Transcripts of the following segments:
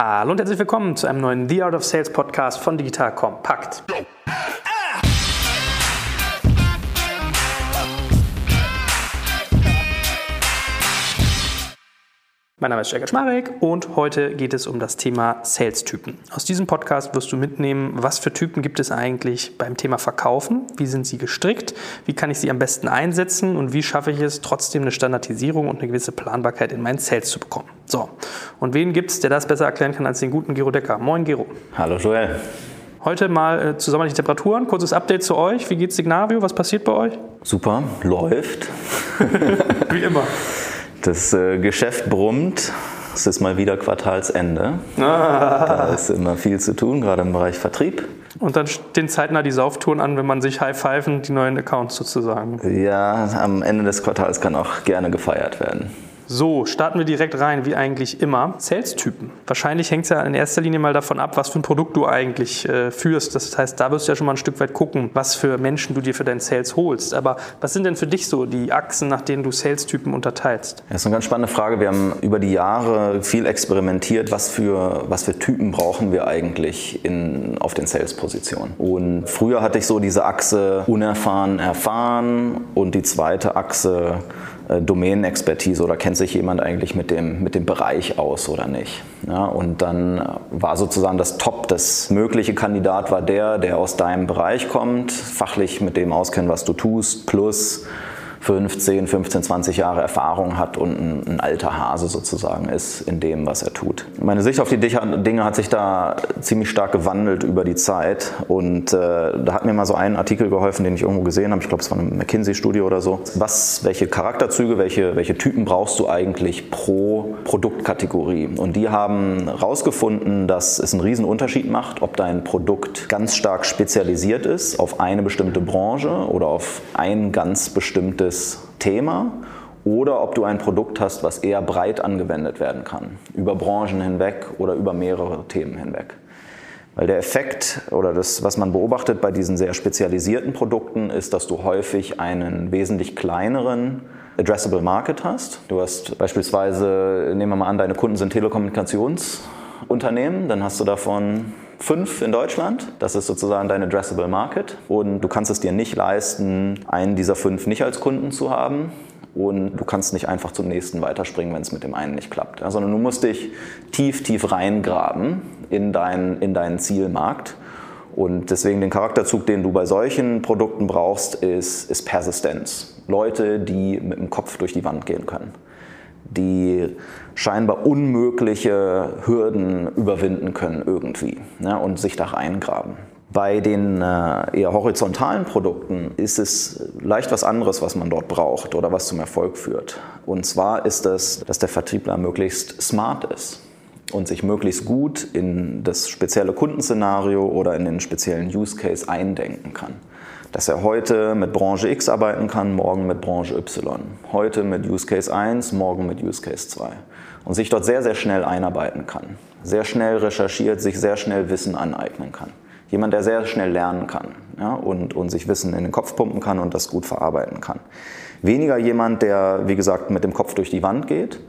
Hallo und herzlich willkommen zu einem neuen The Art of Sales Podcast von Digital Compact. Mein Name ist Jörg Schmarek und heute geht es um das Thema Sales-Typen. Aus diesem Podcast wirst du mitnehmen, was für Typen gibt es eigentlich beim Thema Verkaufen, wie sind sie gestrickt, wie kann ich sie am besten einsetzen und wie schaffe ich es, trotzdem eine Standardisierung und eine gewisse Planbarkeit in meinen Sales zu bekommen. So, und wen gibt es, der das besser erklären kann als den guten Gero Decker? Moin Gero. Hallo Joel. Heute mal äh, zusammen die Temperaturen, kurzes Update zu euch. Wie geht's Signavio? Was passiert bei euch? Super, läuft. wie immer. Das äh, Geschäft brummt. Es ist mal wieder Quartalsende. Ah. Da ist immer viel zu tun, gerade im Bereich Vertrieb. Und dann stehen zeitnah die Sauftouren an, wenn man sich high-pfeifen, die neuen Accounts sozusagen. Ja, am Ende des Quartals kann auch gerne gefeiert werden. So, starten wir direkt rein, wie eigentlich immer. Sales-Typen. Wahrscheinlich hängt es ja in erster Linie mal davon ab, was für ein Produkt du eigentlich äh, führst. Das heißt, da wirst du ja schon mal ein Stück weit gucken, was für Menschen du dir für deinen Sales holst. Aber was sind denn für dich so die Achsen, nach denen du Sales-Typen unterteilst? Das ist eine ganz spannende Frage. Wir haben über die Jahre viel experimentiert, was für, was für Typen brauchen wir eigentlich in, auf den Sales-Positionen. Und früher hatte ich so diese Achse unerfahren, erfahren und die zweite Achse äh, Domänenexpertise oder kennt sich jemand eigentlich mit dem, mit dem Bereich aus oder nicht. Ja, und dann war sozusagen das Top, das mögliche Kandidat war der, der aus deinem Bereich kommt, fachlich mit dem auskennt, was du tust, plus 15, 15, 20 Jahre Erfahrung hat und ein, ein, alter Hase sozusagen ist in dem, was er tut. Meine Sicht auf die Dinge hat sich da ziemlich stark gewandelt über die Zeit und äh, da hat mir mal so ein Artikel geholfen, den ich irgendwo gesehen habe. Ich glaube, es war eine McKinsey-Studie oder so. Was, welche Charakterzüge, welche, welche Typen brauchst du eigentlich pro Produktkategorie? Und die haben herausgefunden, dass es einen riesen Unterschied macht, ob dein Produkt ganz stark spezialisiert ist auf eine bestimmte Branche oder auf ein ganz bestimmtes spezielles Thema oder ob du ein Produkt hast, was eher breit angewendet werden kann, über Branchen hinweg oder über mehrere Themen hinweg. Weil der Effekt oder das, was man beobachtet bei diesen sehr spezialisierten Produkten, ist, dass du häufig einen wesentlich kleineren Addressable Market hast. Du hast beispielsweise, nehmen wir mal an, deine Kunden sind Telekommunikationsunternehmen, dann hast du davon fünf in Deutschland. Das ist sozusagen dein Addressable Market. Und du kannst es dir nicht leisten, einen dieser fünf nicht als Kunden zu haben. Und du kannst nicht einfach zum nächsten weiterspringen, wenn es mit dem einen nicht klappt. Ja, sondern du musst dich tief, tief reingraben in, dein, in deinen Zielmarkt. Und deswegen den Charakterzug, den du bei solchen Produkten brauchst, ist, ist Persistenz. Leute, die mit dem Kopf durch die Wand gehen können die scheinbar unmögliche Hürden überwinden können irgendwie ja, und sich da reingraben. Bei den äh, eher horizontalen Produkten ist es leicht was anderes, was man dort braucht oder was zum Erfolg führt. Und zwar ist es, dass der Vertriebler möglichst smart ist und sich möglichst gut in das spezielle Kundenszenario oder in den speziellen Use Case eindenken kann dass er heute mit Branche X arbeiten kann, morgen mit Branche Y. Heute mit Use Case 1, morgen mit Use Case 2. Und sich dort sehr, sehr schnell einarbeiten kann. Sehr schnell recherchiert, sich sehr schnell Wissen aneignen kann. Jemand, der sehr schnell lernen kann ja, und, und sich Wissen in den Kopf pumpen kann und das gut verarbeiten kann. Weniger jemand, der, wie gesagt, mit dem Kopf durch die Wand geht,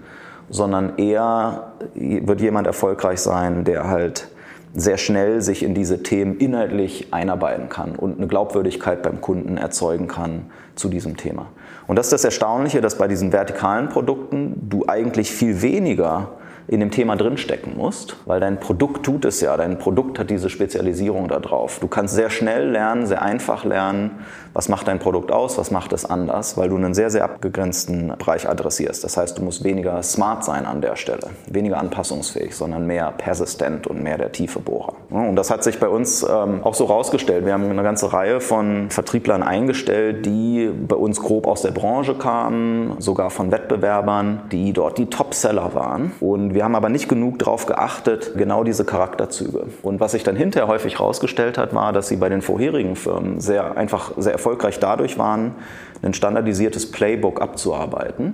sondern eher wird jemand erfolgreich sein, der halt sehr schnell sich in diese Themen inhaltlich einarbeiten kann und eine Glaubwürdigkeit beim Kunden erzeugen kann zu diesem Thema. Und das ist das Erstaunliche, dass bei diesen vertikalen Produkten du eigentlich viel weniger in dem Thema drinstecken musst, weil dein Produkt tut es ja, dein Produkt hat diese Spezialisierung da drauf. Du kannst sehr schnell lernen, sehr einfach lernen, was macht dein Produkt aus, was macht es anders, weil du einen sehr, sehr abgegrenzten Bereich adressierst. Das heißt, du musst weniger smart sein an der Stelle, weniger anpassungsfähig, sondern mehr persistent und mehr der tiefe Bohrer. Und das hat sich bei uns ähm, auch so rausgestellt. Wir haben eine ganze Reihe von Vertrieblern eingestellt, die bei uns grob aus der Branche kamen, sogar von Wettbewerbern, die dort die Topseller waren. Und wir haben aber nicht genug darauf geachtet, genau diese Charakterzüge. Und was sich dann hinterher häufig herausgestellt hat, war, dass sie bei den vorherigen Firmen sehr einfach sehr erfolgreich dadurch waren, ein standardisiertes Playbook abzuarbeiten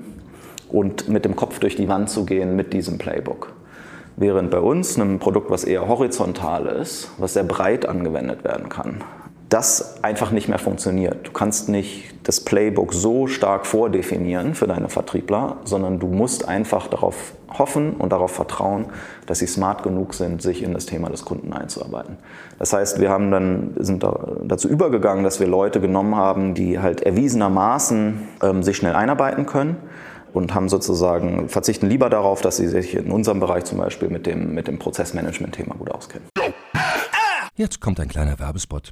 und mit dem Kopf durch die Wand zu gehen mit diesem Playbook. Während bei uns, einem Produkt, was eher horizontal ist, was sehr breit angewendet werden kann, das einfach nicht mehr funktioniert. Du kannst nicht das Playbook so stark vordefinieren für deine Vertriebler, sondern du musst einfach darauf hoffen und darauf vertrauen, dass sie smart genug sind, sich in das Thema des Kunden einzuarbeiten. Das heißt, wir haben dann, sind da dazu übergegangen, dass wir Leute genommen haben, die halt erwiesenermaßen ähm, sich schnell einarbeiten können und haben sozusagen, verzichten lieber darauf, dass sie sich in unserem Bereich zum Beispiel mit dem, mit dem Prozessmanagement-Thema gut auskennen. Jetzt kommt ein kleiner Werbespot.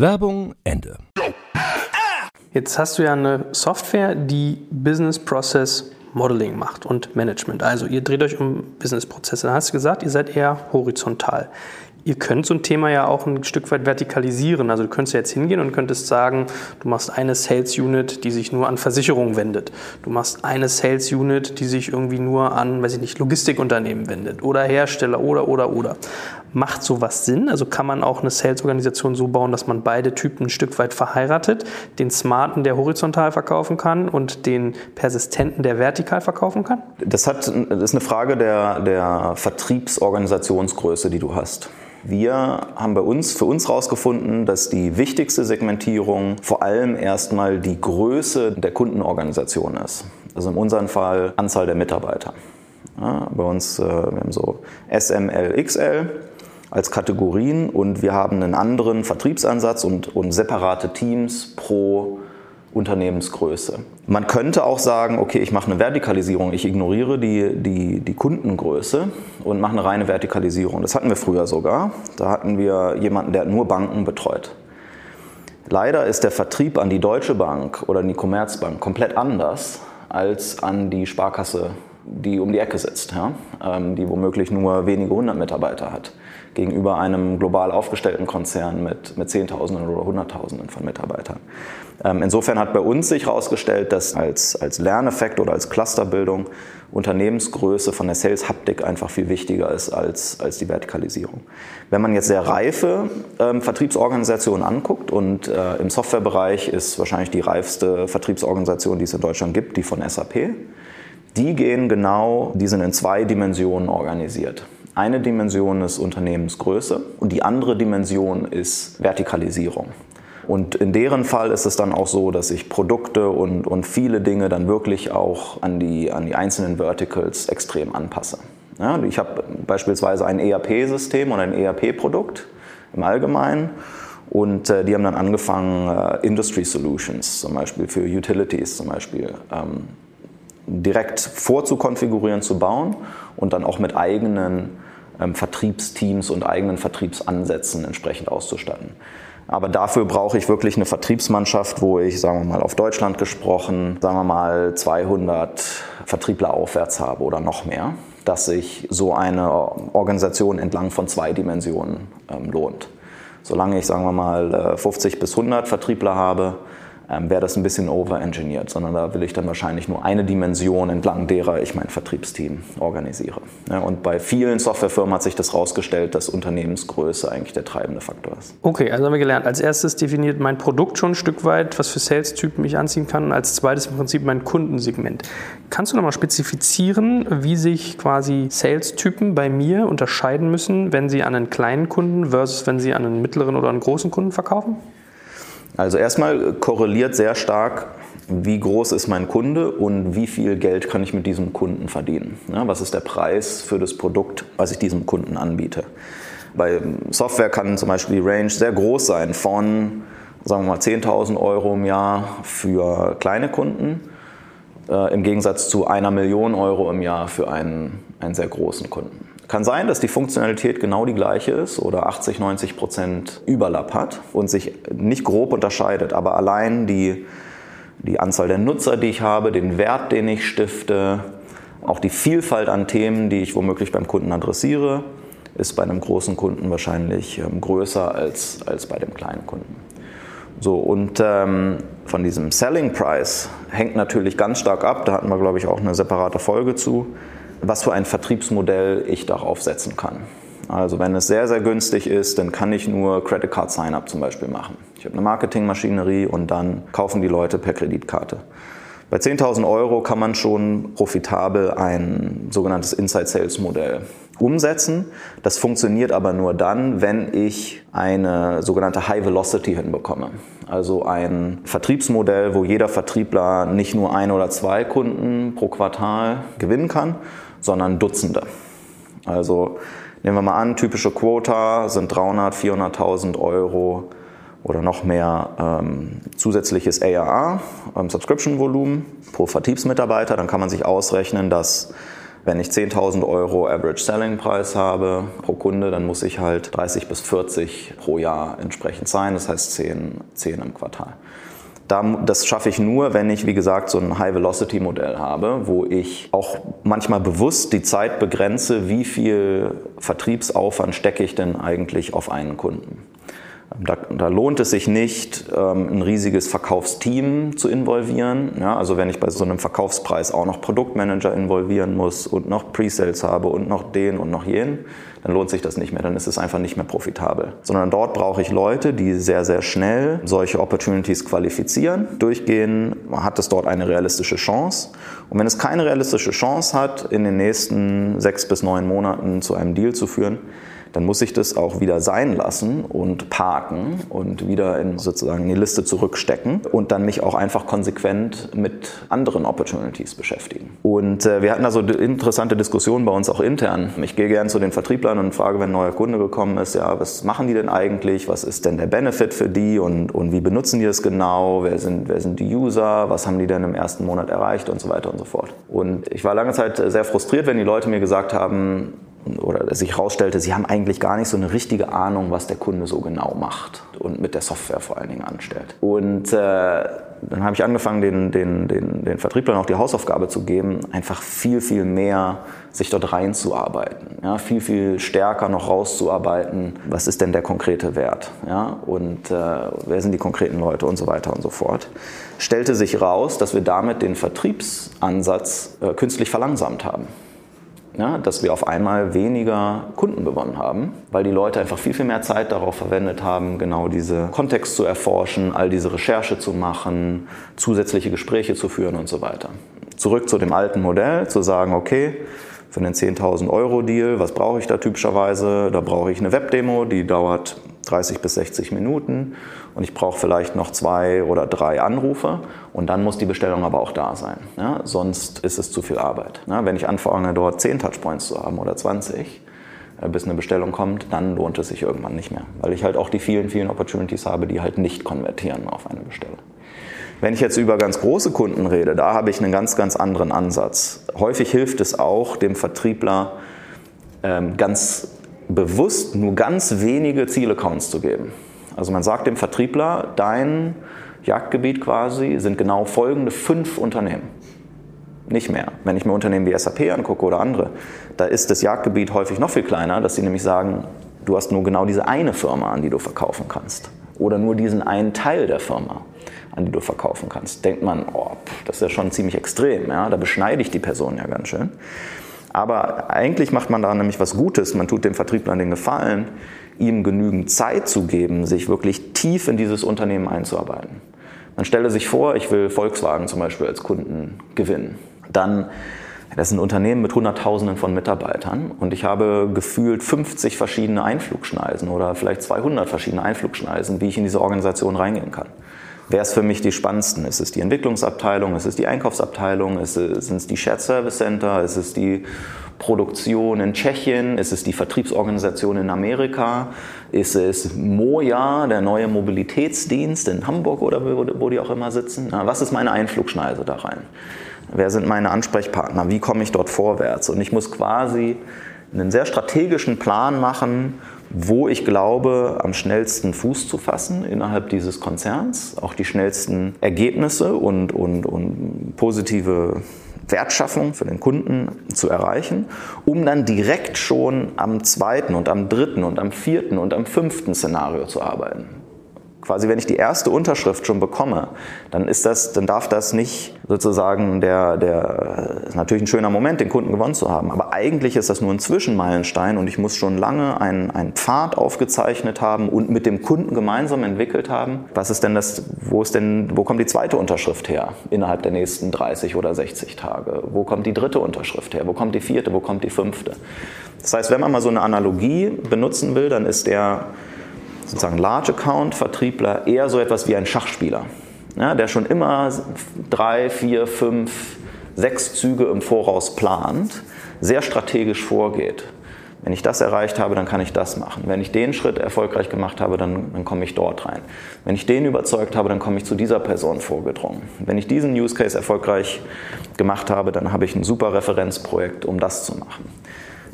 Werbung Ende. Jetzt hast du ja eine Software, die Business Process Modeling macht und Management. Also ihr dreht euch um Businessprozesse. Da hast du gesagt, ihr seid eher horizontal. Ihr könnt so ein Thema ja auch ein Stück weit vertikalisieren. Also du könntest jetzt hingehen und könntest sagen, du machst eine Sales Unit, die sich nur an Versicherungen wendet. Du machst eine Sales Unit, die sich irgendwie nur an, weiß ich nicht, Logistikunternehmen wendet oder Hersteller oder oder oder. Macht sowas Sinn? Also kann man auch eine Sales-Organisation so bauen, dass man beide Typen ein Stück weit verheiratet? Den Smarten, der horizontal verkaufen kann und den Persistenten, der vertikal verkaufen kann? Das, hat, das ist eine Frage der, der Vertriebsorganisationsgröße, die du hast. Wir haben bei uns für uns herausgefunden, dass die wichtigste Segmentierung vor allem erstmal die Größe der Kundenorganisation ist. Also in unserem Fall Anzahl der Mitarbeiter. Ja, bei uns, äh, wir haben so SML, XL als Kategorien und wir haben einen anderen Vertriebsansatz und, und separate Teams pro Unternehmensgröße. Man könnte auch sagen, okay, ich mache eine Vertikalisierung, ich ignoriere die, die, die Kundengröße und mache eine reine Vertikalisierung. Das hatten wir früher sogar. Da hatten wir jemanden, der nur Banken betreut. Leider ist der Vertrieb an die Deutsche Bank oder an die Commerzbank komplett anders als an die Sparkasse, die um die Ecke sitzt, ja? Ähm, die womöglich nur wenige hundert Mitarbeiter hat gegenüber einem global aufgestellten Konzern mit, mit Zehntausenden oder Hunderttausenden von Mitarbeitern. Ähm, insofern hat bei uns sich herausgestellt, dass als, als Lerneffekt oder als Clusterbildung Unternehmensgröße von der Sales-Haptik einfach viel wichtiger ist als, als die Vertikalisierung. Wenn man jetzt sehr reife ähm, Vertriebsorganisationen anguckt und äh, im Softwarebereich ist wahrscheinlich die reifste Vertriebsorganisation, die es in Deutschland gibt, die von SAP, die gehen genau, die sind in zwei Dimensionen organisiert. Eine Dimension ist Unternehmensgröße und die andere Dimension ist Vertikalisierung. Und in deren Fall ist es dann auch so, dass ich Produkte und, und viele Dinge dann wirklich auch an die, an die einzelnen Verticals extrem anpasse. Ja, ich habe beispielsweise ein ERP-System und ein ERP-Produkt im Allgemeinen. Und äh, die haben dann angefangen, äh, Industry Solutions, zum Beispiel für Utilities zum Beispiel, ähm, direkt vorzukonfigurieren, zu bauen und dann auch mit eigenen Vertriebsteams und eigenen Vertriebsansätzen entsprechend auszustatten. Aber dafür brauche ich wirklich eine Vertriebsmannschaft, wo ich, sagen wir mal, auf Deutschland gesprochen, sagen wir mal 200 Vertriebler aufwärts habe oder noch mehr, dass sich so eine Organisation entlang von zwei Dimensionen ähm, lohnt. Solange ich, sagen wir mal, 50 äh, bis 100 Vertriebler habe, ähm, wäre das ein bisschen overengineert, sondern da will ich dann wahrscheinlich nur eine Dimension entlang derer ich mein Vertriebsteam organisiere. Ja, und bei vielen Softwarefirmen hat sich das herausgestellt, dass Unternehmensgröße eigentlich der treibende Faktor ist. Okay, also haben wir gelernt, als erstes definiert mein Produkt schon ein Stück weit, was für Sales-Typen ich anziehen kann, und als zweites im Prinzip mein Kundensegment. Kannst du nochmal spezifizieren, wie sich quasi Sales-Typen bei mir unterscheiden müssen, wenn sie an einen kleinen Kunden versus wenn sie an einen mittleren oder einen großen Kunden verkaufen? Also erstmal korreliert sehr stark, wie groß ist mein Kunde und wie viel Geld kann ich mit diesem Kunden verdienen. Ja, was ist der Preis für das Produkt, was ich diesem Kunden anbiete. Bei Software kann zum Beispiel die Range sehr groß sein von sagen wir mal 10.000 Euro im Jahr für kleine Kunden äh, im Gegensatz zu einer Million Euro im Jahr für einen, einen sehr großen Kunden. Kann sein, dass die Funktionalität genau die gleiche ist oder 80, 90 Prozent Überlapp hat und sich nicht grob unterscheidet, aber allein die, die Anzahl der Nutzer, die ich habe, den Wert, den ich stifte, auch die Vielfalt an Themen, die ich womöglich beim Kunden adressiere, ist bei einem großen Kunden wahrscheinlich ähm, größer als, als bei dem kleinen Kunden. So, und ähm, von diesem Selling Price hängt natürlich ganz stark ab, da hatten wir, glaube ich, auch eine separate Folge zu, was für ein Vertriebsmodell ich darauf setzen kann. Also wenn es sehr, sehr günstig ist, dann kann ich nur Credit Card Sign-up zum Beispiel machen. Ich habe eine Marketingmaschinerie und dann kaufen die Leute per Kreditkarte. Bei 10.000 Euro kann man schon profitabel ein sogenanntes Inside Sales Modell umsetzen. Das funktioniert aber nur dann, wenn ich eine sogenannte High Velocity hinbekomme. Also ein Vertriebsmodell, wo jeder Vertriebler nicht nur ein oder zwei Kunden pro Quartal gewinnen kann, sondern Dutzende. Also nehmen wir mal an, typische Quota sind 300, 400.000 Euro oder noch mehr ähm, zusätzliches ARA, ähm, Subscription-Volumen pro Vertriebsmitarbeiter. Dann kann man sich ausrechnen, dass wenn ich 10.000 Euro Average Selling Preis habe pro Kunde, dann muss ich halt 30 bis 40 pro Jahr entsprechend sein. Das heißt 10, 10 im Quartal. Das schaffe ich nur, wenn ich, wie gesagt, so ein High-Velocity-Modell habe, wo ich auch manchmal bewusst die Zeit begrenze, wie viel Vertriebsaufwand stecke ich denn eigentlich auf einen Kunden. Da, da, lohnt es sich nicht, ähm, ein riesiges Verkaufsteam zu involvieren. Ja, also wenn ich bei so einem Verkaufspreis auch noch Produktmanager involvieren muss und noch Pre-Sales habe und noch den und noch jenen, dann lohnt sich das nicht mehr. Dann ist es einfach nicht mehr profitabel. Sondern dort brauche ich Leute, die sehr, sehr schnell solche Opportunities qualifizieren. Durchgehen hat es dort eine realistische Chance. Und wenn es keine realistische Chance hat, in den nächsten sechs bis neun Monaten zu einem Deal zu führen, dann muss ich das auch wieder sein lassen und parken und wieder in sozusagen die Liste zurückstecken und dann mich auch einfach konsequent mit anderen Opportunities beschäftigen. Und äh, wir hatten da so interessante Diskussionen bei uns auch intern. Ich gehe gerne zu den Vertrieblern und frage, wenn ein neuer Kunde gekommen ist, ja, was machen die denn eigentlich? Was ist denn der Benefit für die und, und wie benutzen die das genau? Wer sind, wer sind die User? Was haben die denn im ersten Monat erreicht und so weiter und so fort. Und ich war lange Zeit sehr frustriert, wenn die Leute mir gesagt haben, oder sich herausstellte, sie haben eigentlich gar nicht so eine richtige Ahnung, was der Kunde so genau macht und mit der Software vor allen Dingen anstellt. Und äh, dann habe ich angefangen, den, den, den, den Vertrieblern auch die Hausaufgabe zu geben, einfach viel, viel mehr sich dort reinzuarbeiten, ja, viel, viel stärker noch rauszuarbeiten, was ist denn der konkrete Wert ja, und äh, wer sind die konkreten Leute und so weiter und so fort. Stellte sich raus, dass wir damit den Vertriebsansatz äh, künstlich verlangsamt haben ja, dass wir auf einmal weniger Kunden gewonnen haben, weil die Leute einfach viel, viel mehr Zeit darauf verwendet haben, genau diese Kontext zu erforschen, all diese Recherche zu machen, zusätzliche Gespräche zu führen und so weiter. Zurück zu dem alten Modell, zu sagen, okay, für einen 10.000 Euro Deal, was brauche ich da typischerweise? Da brauche ich eine Webdemo, die dauert 30 bis 60 Minuten und ich brauche vielleicht noch zwei oder drei Anrufe und dann muss die Bestellung aber auch da sein. Ja? Sonst ist es zu viel Arbeit. Ja? Wenn ich anfange, dort 10 Touchpoints zu haben oder 20, äh, bis eine Bestellung kommt, dann lohnt es sich irgendwann nicht mehr, weil ich halt auch die vielen, vielen Opportunities habe, die halt nicht konvertieren auf eine Bestellung. Wenn ich jetzt über ganz große Kunden rede, da habe ich einen ganz, ganz anderen Ansatz. Häufig hilft es auch dem Vertriebler, ähm, ganz bewusst nur ganz wenige Zielaccounts zu geben. Also man sagt dem Vertriebler, dein Jagdgebiet quasi sind genau folgende fünf Unternehmen. Nicht mehr. Wenn ich mir Unternehmen wie SAP angucke oder andere, da ist das Jagdgebiet häufig noch viel kleiner, dass sie nämlich sagen, du hast nur genau diese eine Firma, an die du verkaufen kannst. Oder nur diesen einen Teil der Firma, an die du verkaufen kannst. Denkt man, oh, das ist ja schon ziemlich extrem, ja? da beschneide ich die Person ja ganz schön. Aber eigentlich macht man da nämlich was Gutes. Man tut dem Vertriebler den Gefallen, ihm genügend Zeit zu geben, sich wirklich tief in dieses Unternehmen einzuarbeiten. Man stelle sich vor, ich will Volkswagen zum Beispiel als Kunden gewinnen. Dann, das ist ein Unternehmen mit Hunderttausenden von Mitarbeitern und ich habe gefühlt 50 verschiedene Einflugschneisen oder vielleicht 200 verschiedene Einflugschneisen, wie ich in diese Organisation reingehen kann. Wer ist für mich die spannendsten? Ist es die Entwicklungsabteilung? Ist es die Einkaufsabteilung? Sind es die Shared Service Center? Ist es die Produktion in Tschechien? Ist es die Vertriebsorganisation in Amerika? Ist es Moja, der neue Mobilitätsdienst in Hamburg oder wo, wo die auch immer sitzen? Na, was ist meine Einflugschneise da rein? Wer sind meine Ansprechpartner? Wie komme ich dort vorwärts? Und ich muss quasi einen sehr strategischen Plan machen, wo ich glaube, am schnellsten Fuß zu fassen innerhalb dieses Konzerns, auch die schnellsten Ergebnisse und, und, und positive Wertschaffung für den Kunden zu erreichen, um dann direkt schon am zweiten und am dritten und am vierten und am fünften Szenario zu arbeiten quasi, wenn ich die erste Unterschrift schon bekomme, dann ist das, dann darf das nicht sozusagen der, der, ist natürlich ein schöner Moment, den Kunden gewonnen zu haben. Aber eigentlich ist das nur ein Zwischenmeilenstein und ich muss schon lange einen, einen Pfad aufgezeichnet haben und mit dem Kunden gemeinsam entwickelt haben. Was ist denn das, wo ist denn, wo kommt die zweite Unterschrift her innerhalb der nächsten 30 oder 60 Tage? Wo kommt die dritte Unterschrift her? Wo kommt die vierte? Wo kommt die fünfte? Das heißt, wenn man mal so eine Analogie benutzen will, dann ist der, sozusagen Large Account Vertriebler eher so etwas wie ein Schachspieler, ja, der schon immer drei, vier, fünf, sechs Züge im Voraus plant, sehr strategisch vorgeht. Wenn ich das erreicht habe, dann kann ich das machen. Wenn ich den Schritt erfolgreich gemacht habe, dann, dann komme ich dort rein. Wenn ich den überzeugt habe, dann komme ich zu dieser Person vorgedrungen. Wenn ich diesen Use Case erfolgreich gemacht habe, dann habe ich ein super Referenzprojekt, um das zu machen.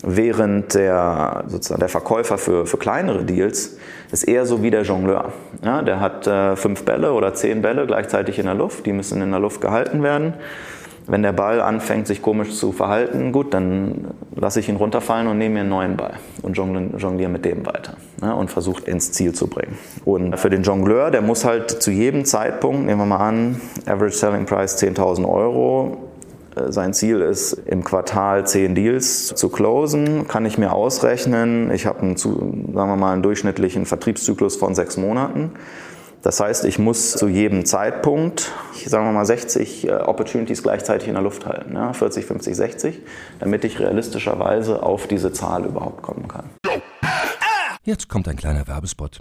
Während der, sozusagen der Verkäufer für, für kleinere Deals ist eher so wie der Jongleur. Ja, der hat äh, fünf Bälle oder zehn Bälle gleichzeitig in der Luft, die müssen in der Luft gehalten werden. Wenn der Ball anfängt, sich komisch zu verhalten, gut, dann lasse ich ihn runterfallen und nehme mir einen neuen Ball und jongliere mit dem weiter ja, und versuche ins Ziel zu bringen. Und für den Jongleur, der muss halt zu jedem Zeitpunkt, nehmen wir mal an, Average Selling Price 10.000 Euro, sein Ziel ist, im Quartal zehn Deals zu closen. Kann ich mir ausrechnen. Ich habe einen, sagen wir mal, einen durchschnittlichen Vertriebszyklus von sechs Monaten. Das heißt, ich muss zu jedem Zeitpunkt, sagen wir mal 60 äh, Opportunities gleichzeitig in der Luft halten, ja, 40, 50, 60, damit ich realistischerweise auf diese Zahl überhaupt kommen kann. Jetzt kommt ein kleiner Werbespot.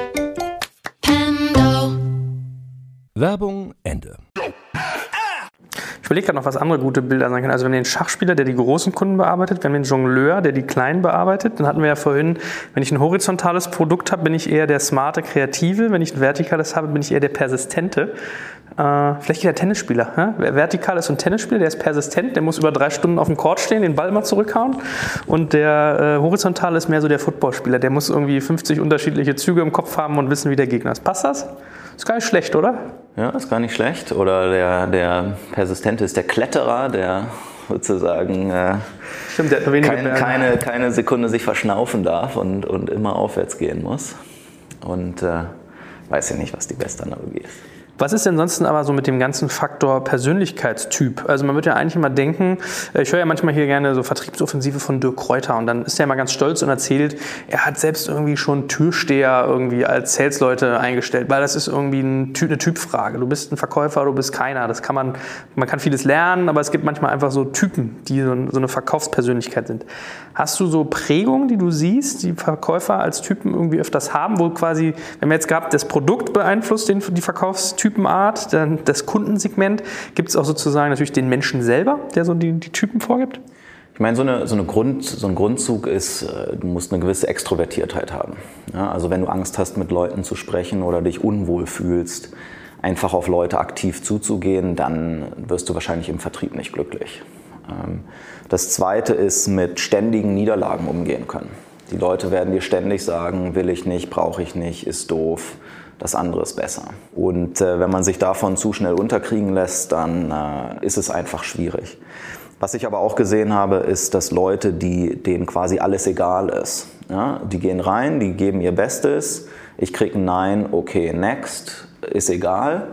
Werbung Ende. Ich überlege gerade noch, was andere gute Bilder sein können. Also wir haben den Schachspieler, der die großen Kunden bearbeitet, wir haben den Jongleur, der die kleinen bearbeitet. Dann hatten wir ja vorhin, wenn ich ein horizontales Produkt habe, bin ich eher der smarte Kreative. Wenn ich ein vertikales habe, bin ich eher der Persistente. Äh, vielleicht der Tennisspieler. Ja? Vertikal ist ein Tennisspieler, der ist persistent, der muss über drei Stunden auf dem Court stehen, den Ball mal zurückhauen. Und der äh, horizontale ist mehr so der Footballspieler, der muss irgendwie 50 unterschiedliche Züge im Kopf haben und wissen, wie der Gegner ist. Passt das? Ist gar nicht schlecht, oder? Ja, ist gar nicht schlecht. Oder der, der Persistente ist der Kletterer, der sozusagen äh, Stimmt, der hat keine, keine, keine Sekunde sich verschnaufen darf und, und immer aufwärts gehen muss. Und äh, weiß ja nicht, was die beste Analogie ist. Was ist denn sonst aber so mit dem ganzen Faktor Persönlichkeitstyp? Also man wird ja eigentlich immer denken, äh, ich höre ja manchmal hier gerne so Vertriebsoffensive von Dirk Kräuter und dann ist er immer ganz stolz und erzählt, er hat selbst irgendwie schon Türsteher irgendwie als Salesleute eingestellt, weil das ist irgendwie eine Typfrage. Du bist ein Verkäufer, du bist keiner. Das kann man, man kann vieles lernen, aber es gibt manchmal einfach so Typen, die so eine Verkaufspersönlichkeit sind. Hast du so Prägungen, die du siehst, die Verkäufer als Typen irgendwie öfters haben, wo quasi, wenn wir jetzt gerade das Produkt beeinflusst, den, die Verkaufstypen, Typenart, dann das Kundensegment. Gibt es auch sozusagen natürlich den Menschen selber, der so die, die Typen vorgibt? Ich meine, so, eine, so, eine Grund, so ein Grundzug ist, äh, du musst eine gewisse Extrovertiertheit haben. Ja, also wenn du Angst hast, mit Leuten zu sprechen oder dich unwohl fühlst, einfach auf Leute aktiv zuzugehen, dann wirst du wahrscheinlich im Vertrieb nicht glücklich. Ähm, das Zweite ist, mit ständigen Niederlagen umgehen können. Die Leute werden dir ständig sagen, will ich nicht, brauche ich nicht, ist doof das andere ist besser. Und äh, wenn man sich davon zu schnell unterkriegen lässt, dann äh, ist es einfach schwierig. Was ich aber auch gesehen habe, ist, dass Leute, die, denen quasi alles egal ist, ja, die gehen rein, die geben ihr Bestes, ich kriege ein Nein, okay, next, ist egal.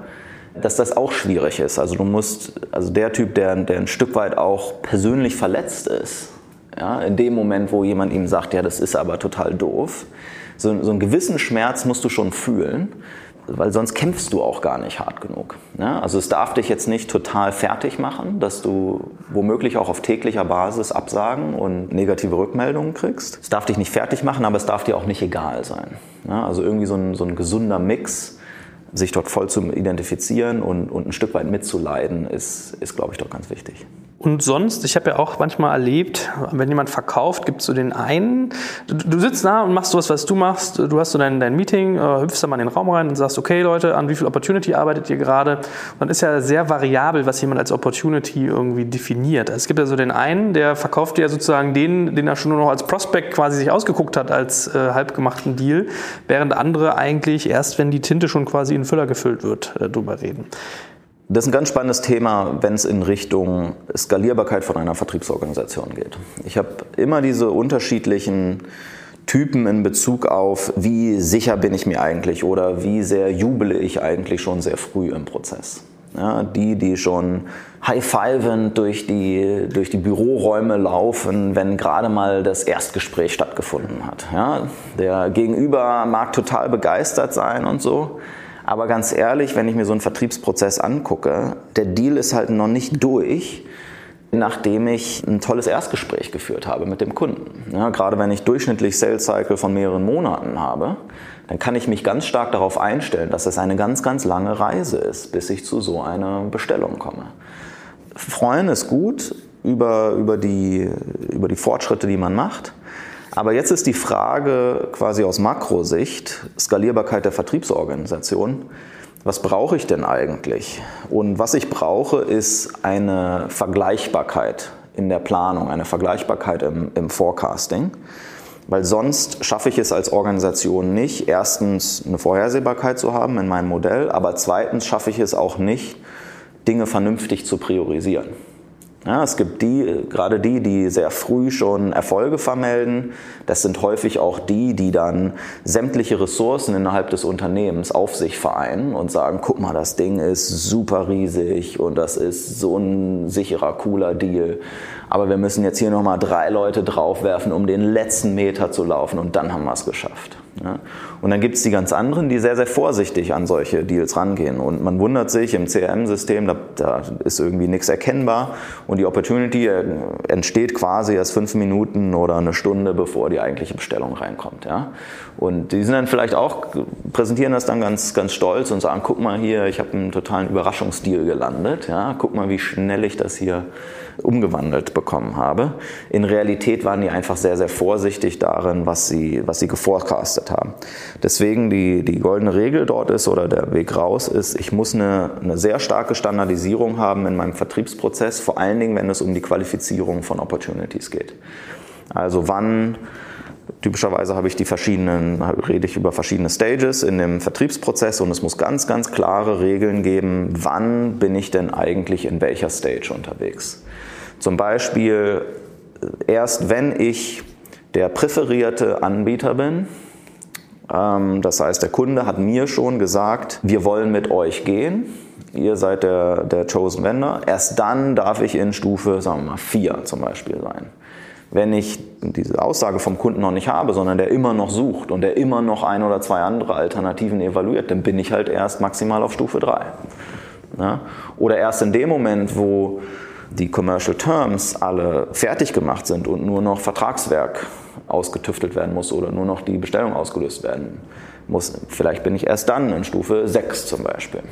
dass das auch schwierig ist. Also du musst, also der Typ, der, der ein Stück weit auch persönlich verletzt ist, ja, in dem Moment, wo jemand ihm sagt, ja, das ist aber total doof, so, so einen gewissen Schmerz musst du schon fühlen, weil sonst kämpfst du auch gar nicht hart genug. Ne? Also es darf dich jetzt nicht total fertig machen, dass du womöglich auch auf täglicher Basis Absagen und negative Rückmeldungen kriegst. Es darf dich nicht fertig machen, aber es darf dir auch nicht egal sein. Ne? Also irgendwie so ein, so ein gesunder Mix, sich dort voll zu identifizieren und, und ein Stück weit mitzuleiden, ist, ist glaube ich, doch ganz wichtig. Und sonst, ich habe ja auch manchmal erlebt, wenn jemand verkauft, gibt es so den einen, du, sitzt da und machst sowas, was du machst, du hast so dein, dein Meeting, äh, hüpfst da mal in den Raum rein und sagst, okay Leute, an wie viel Opportunity arbeitet ihr gerade? Dann ist ja sehr variabel, was jemand als Opportunity irgendwie definiert. Es gibt ja so den einen, der verkauft ja sozusagen den, den er schon nur noch als Prospect quasi sich ausgeguckt hat als äh, halbgemachten Deal, während andere eigentlich erst, wenn die Tinte schon quasi in Füller gefüllt wird, äh, drüber reden. Das ist ein ganz spannendes Thema, wenn es in Richtung Skalierbarkeit von einer Vertriebsorganisation geht. Ich habe immer diese unterschiedlichen Typen in Bezug auf, wie sicher bin ich mir eigentlich oder wie sehr jubele ich eigentlich schon sehr früh im Prozess. Ja, die, die schon high-fivend durch die, durch die Büroräume laufen, wenn gerade mal das Erstgespräch stattgefunden hat. Ja, der Gegenüber mag total begeistert sein und so, aber ganz ehrlich, wenn ich mir so einen Vertriebsprozess angucke, der Deal ist halt noch nicht durch, nachdem ich ein tolles Erstgespräch geführt habe mit dem Kunden. Ja, gerade wenn ich durchschnittlich Sales Cycle von mehreren Monaten habe, dann kann ich mich ganz stark darauf einstellen, dass es eine ganz, ganz lange Reise ist, bis ich zu so einer Bestellung komme. Freuen ist gut über, über, die, über die Fortschritte, die man macht. Aber jetzt ist die Frage quasi aus Makrosicht, Skalierbarkeit der Vertriebsorganisation. Was brauche ich denn eigentlich? Und was ich brauche, ist eine Vergleichbarkeit in der Planung, eine Vergleichbarkeit im, im Forecasting. Weil sonst schaffe ich es als Organisation nicht, erstens eine Vorhersehbarkeit zu haben in meinem Modell, aber zweitens schaffe ich es auch nicht, Dinge vernünftig zu priorisieren. Ja, es gibt die, gerade die, die sehr früh schon Erfolge vermelden. Das sind häufig auch die, die dann sämtliche Ressourcen innerhalb des Unternehmens auf sich vereinen und sagen, guck mal, das Ding ist super riesig und das ist so ein sicherer, cooler Deal. Aber wir müssen jetzt hier nochmal drei Leute draufwerfen, um den letzten Meter zu laufen und dann haben wir es geschafft. Ja. Und dann gibt es die ganz anderen, die sehr, sehr vorsichtig an solche Deals rangehen. Und man wundert sich im CRM-System, da, da, ist irgendwie nichts erkennbar und die Opportunity äh, entsteht quasi erst fünf Minuten oder eine Stunde, bevor die eigentliche Bestellung reinkommt. Ja. Und die sind dann vielleicht auch, präsentieren das dann ganz, ganz stolz und sagen, guck mal hier, ich habe einen totalen Überraschungsdeal gelandet. Ja. Guck mal, wie schnell ich das hier umgewandelt bekommen habe. In Realität waren die einfach sehr, sehr vorsichtig darin, was sie, was sie geforecastet haben. Deswegen die, die goldene Regel dort ist oder der Weg raus ist, ich muss eine, eine sehr starke Standardisierung haben in meinem Vertriebsprozess, vor allen Dingen, wenn es um die Qualifizierung von Opportunities geht. Also wann Typischerweise habe ich die verschiedenen, rede ich über verschiedene Stages in dem Vertriebsprozess und es muss ganz, ganz klare Regeln geben, wann bin ich denn eigentlich in welcher Stage unterwegs. Zum Beispiel erst wenn ich der präferierte Anbieter bin, ähm, das heißt der Kunde hat mir schon gesagt, wir wollen mit euch gehen, ihr seid der, der Chosen Vendor, erst dann darf ich in Stufe, sagen wir mal, 4 zum Beispiel sein. Wenn ich diese Aussage vom Kunden noch nicht habe, sondern der immer noch sucht und der immer noch ein oder zwei andere Alternativen evaluiert, dann bin ich halt erst maximal auf Stufe 3. Ja? Oder erst in dem Moment, wo die Commercial Terms alle fertig gemacht sind und nur noch Vertragswerk ausgetüftelt werden muss oder nur noch die Bestellung ausgelöst werden muss. Vielleicht bin ich erst dann in Stufe 6 zum Beispiel.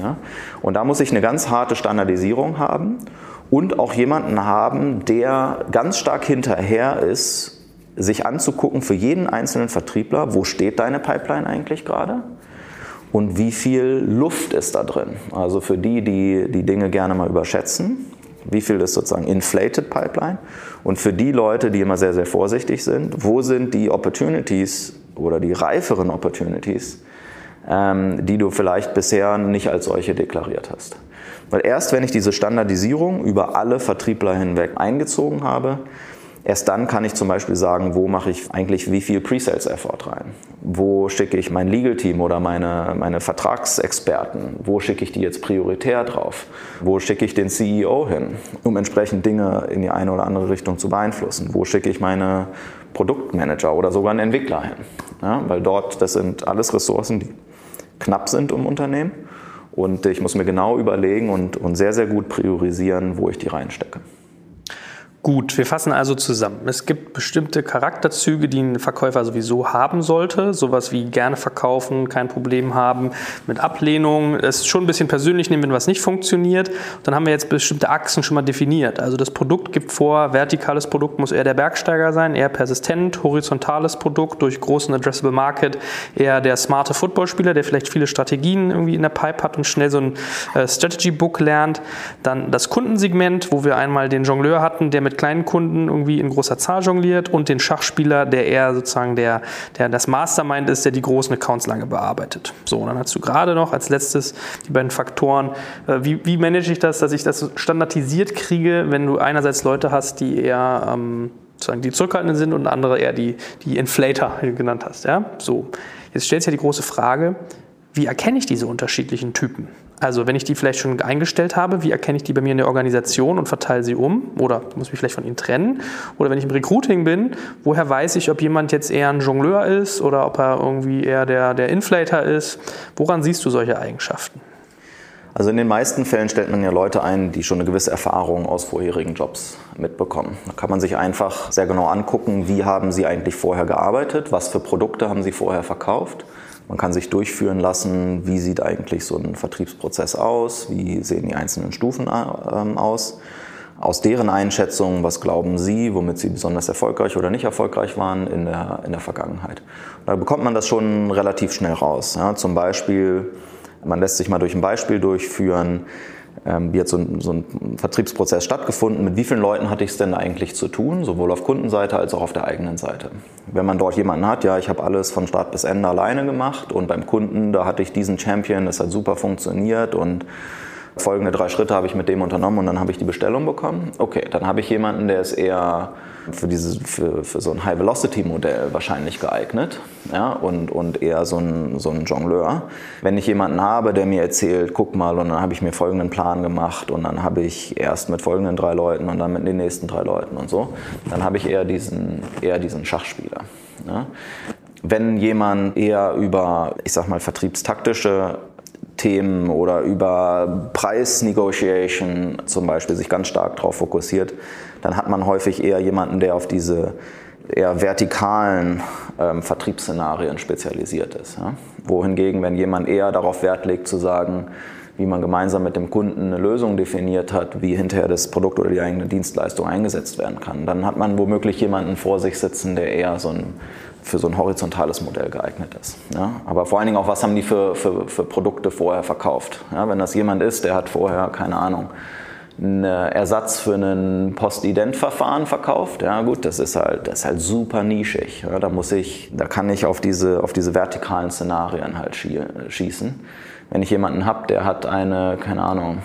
Ja? Und da muss ich eine ganz harte Standardisierung haben und auch jemanden haben, der ganz stark hinterher ist, sich anzugucken für jeden einzelnen Vertriebler, wo steht deine Pipeline eigentlich gerade und wie viel Luft ist da drin. Also für die, die die Dinge gerne mal überschätzen, wie viel ist sozusagen inflated Pipeline und für die Leute, die immer sehr, sehr vorsichtig sind, wo sind die Opportunities oder die reiferen Opportunities, ähm, die du vielleicht bisher nicht als solche deklariert hast. Weil erst wenn ich diese Standardisierung über alle Vertriebler hinweg eingezogen habe, Erst dann kann ich zum Beispiel sagen, wo mache ich eigentlich wie viel Pre-Sales-Effort rein? Wo schicke ich mein Legal-Team oder meine, meine Vertragsexperten? Wo schicke ich die jetzt prioritär drauf? Wo schicke ich den CEO hin, um entsprechend Dinge in die eine oder andere Richtung zu beeinflussen? Wo schicke ich meine Produktmanager oder sogar einen Entwickler hin? Ja, weil dort, das sind alles Ressourcen, die knapp sind im Unternehmen. Und ich muss mir genau überlegen und, und sehr, sehr gut priorisieren, wo ich die reinstecke. Gut, wir fassen also zusammen. Es gibt bestimmte Charakterzüge, die ein Verkäufer sowieso haben sollte. Sowas wie gerne verkaufen, kein Problem haben mit Ablehnung, es schon ein bisschen persönlich nehmen, wenn was nicht funktioniert. Dann haben wir jetzt bestimmte Achsen schon mal definiert. Also das Produkt gibt vor, vertikales Produkt muss eher der Bergsteiger sein, eher persistent, horizontales Produkt durch großen Addressable Market, eher der smarte Footballspieler, der vielleicht viele Strategien irgendwie in der Pipe hat und schnell so ein äh, Strategy Book lernt. Dann das Kundensegment, wo wir einmal den Jongleur hatten, der mit kleinen Kunden irgendwie in großer Zahl jongliert und den Schachspieler, der eher sozusagen der, der das Mastermind ist, der die großen Accounts lange bearbeitet. So, und dann hast du gerade noch als letztes die beiden Faktoren, äh, wie, wie manage ich das, dass ich das standardisiert kriege, wenn du einerseits Leute hast, die eher ähm, sozusagen die zurückhaltenden sind und andere eher die, die Inflator genannt hast. Ja? So, jetzt stellt sich ja die große Frage, wie erkenne ich diese unterschiedlichen Typen? Also wenn ich die vielleicht schon eingestellt habe, wie erkenne ich die bei mir in der Organisation und verteile sie um? Oder muss mich vielleicht von ihnen trennen? Oder wenn ich im Recruiting bin, woher weiß ich, ob jemand jetzt eher ein Jongleur ist oder ob er irgendwie eher der, der Inflator ist? Woran siehst du solche Eigenschaften? Also in den meisten Fällen stellt man ja Leute ein, die schon eine gewisse Erfahrung aus vorherigen Jobs mitbekommen. Da kann man sich einfach sehr genau angucken, wie haben sie eigentlich vorher gearbeitet, was für Produkte haben sie vorher verkauft man kann sich durchführen lassen, wie sieht eigentlich so ein Vertriebsprozess aus, wie sehen die einzelnen Stufen ähm, aus. Aus deren Einschätzung, was glauben Sie, womit Sie besonders erfolgreich oder nicht erfolgreich waren in der, in der Vergangenheit. Da bekommt man das schon relativ schnell raus. Ja, zum Beispiel, man lässt sich mal durch ein Beispiel durchführen, ähm, wie hat so ein, so ein Vertriebsprozess stattgefunden, mit wie vielen Leuten hatte ich es denn eigentlich zu tun, sowohl auf Kundenseite als auch auf der eigenen Seite. Wenn man dort jemanden hat, ja, ich habe alles von Start bis Ende alleine gemacht und beim Kunden, da hatte ich diesen Champion, das hat super funktioniert und folgende drei Schritte habe ich mit dem unternommen und dann habe ich die Bestellung bekommen. Okay, dann habe ich jemanden, der ist eher für, dieses, für, für so ein High-Velocity-Modell wahrscheinlich geeignet ja, und, und eher so ein, so ein Jongleur. Wenn ich jemanden habe, der mir erzählt, guck mal, und dann habe ich mir folgenden Plan gemacht und dann habe ich erst mit folgenden drei Leuten und dann mit den nächsten drei Leuten und so, dann habe ich eher diesen, eher diesen Schachspieler. Ja. Wenn jemand eher über, ich sag mal, vertriebstaktische Themen oder über Preisnegotiation zum Beispiel sich ganz stark darauf fokussiert, dann hat man häufig eher jemanden, der auf diese eher vertikalen ähm, Vertriebsszenarien spezialisiert ist. Ja? Wohingegen, wenn jemand eher darauf Wert legt zu sagen, wie man gemeinsam mit dem Kunden eine Lösung definiert hat, wie hinterher das Produkt oder die eigene Dienstleistung eingesetzt werden kann, dann hat man womöglich jemanden vor sich sitzen, der eher so ein für so ein horizontales Modell geeignet ist. Ja? Aber vor allen Dingen auch, was haben die für, für, für Produkte vorher verkauft? Ja? Wenn das jemand ist, der hat vorher, keine Ahnung, einen Ersatz für ein Postident-Verfahren verkauft. Ja, gut, das ist halt, das ist halt super nischig. Ja, da muss ich, da kann ich auf diese, auf diese vertikalen Szenarien halt schießen. Wenn ich jemanden habe, der hat eine, keine Ahnung,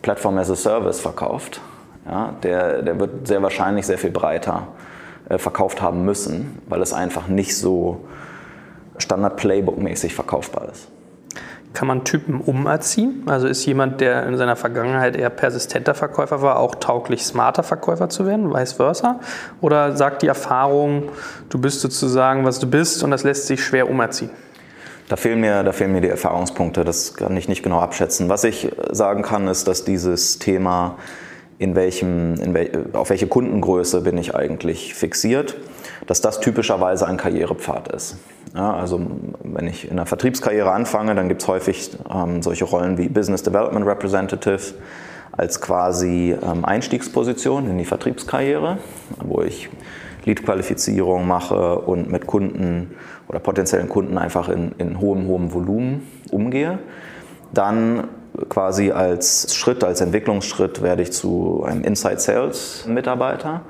Plattform as a Service verkauft, ja, der, der wird sehr wahrscheinlich sehr viel breiter verkauft haben müssen, weil es einfach nicht so Standard-Playbook-mäßig verkaufbar ist. Kann man Typen umerziehen? Also ist jemand, der in seiner Vergangenheit eher persistenter Verkäufer war, auch tauglich, smarter Verkäufer zu werden, vice versa? Oder sagt die Erfahrung, du bist sozusagen, was du bist und das lässt sich schwer umerziehen? Da fehlen, mir, da fehlen mir die Erfahrungspunkte, das kann ich nicht genau abschätzen. Was ich sagen kann, ist, dass dieses Thema in welchem, in wel, auf welche Kundengröße bin ich eigentlich fixiert, dass das typischerweise ein Karrierepfad ist. Ja, also wenn ich in der Vertriebskarriere anfange, dann gibt es häufig ähm, solche Rollen wie Business Development Representative als quasi ähm, Einstiegsposition in die Vertriebskarriere, wo ich Lead-Qualifizierung mache und mit Kunden oder potenziellen Kunden einfach in, in hohem, hohem Volumen umgehe. Dann quasi als Schritt, als Entwicklungsschritt werde ich zu einem Inside Sales Mitarbeiter,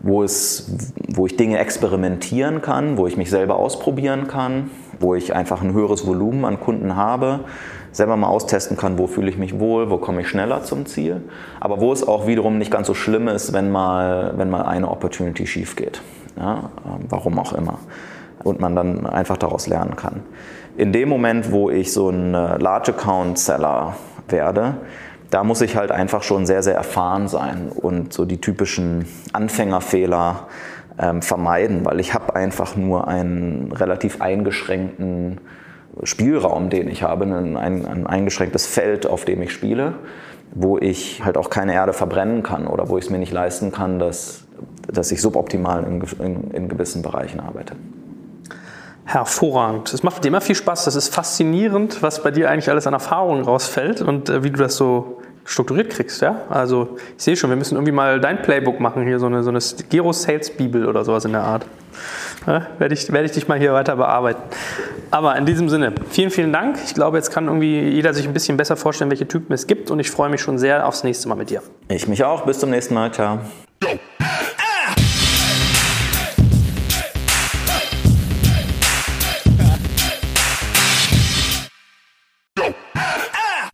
wo, es, wo ich Dinge experimentieren kann, wo ich mich selber ausprobieren kann, wo ich einfach ein höheres Volumen an Kunden habe, selber mal austesten kann, wo fühle ich mich wohl, wo komme ich schneller zum Ziel, aber wo es auch wiederum nicht ganz so schlimm ist, wenn mal, wenn mal eine Opportunity schief geht. Ja, ähm, warum auch immer. Und man dann einfach daraus lernen kann. In dem Moment, wo ich so ein äh, Large Account Seller werde, da muss ich halt einfach schon sehr, sehr erfahren sein und so die typischen Anfängerfehler ähm, vermeiden, weil ich habe einfach nur einen relativ eingeschränkten Spielraum, den ich habe, ein, ein eingeschränktes Feld, auf dem ich spiele, wo ich halt auch keine Erde verbrennen kann oder wo ich es mir nicht leisten kann, dass, dass ich suboptimal in, in, in gewissen Bereichen arbeite. Hervorragend. Es macht dir immer viel Spaß. Das ist faszinierend, was bei dir eigentlich alles an Erfahrungen rausfällt und äh, wie du das so strukturiert kriegst. Ja? Also ich sehe schon, wir müssen irgendwie mal dein Playbook machen, hier so eine, so eine Gero Sales Bibel oder sowas in der Art. Ja, werde, ich, werde ich dich mal hier weiter bearbeiten. Aber in diesem Sinne, vielen, vielen Dank. Ich glaube, jetzt kann irgendwie jeder sich ein bisschen besser vorstellen, welche Typen es gibt und ich freue mich schon sehr aufs nächste Mal mit dir. Ich mich auch. Bis zum nächsten Mal. Ciao.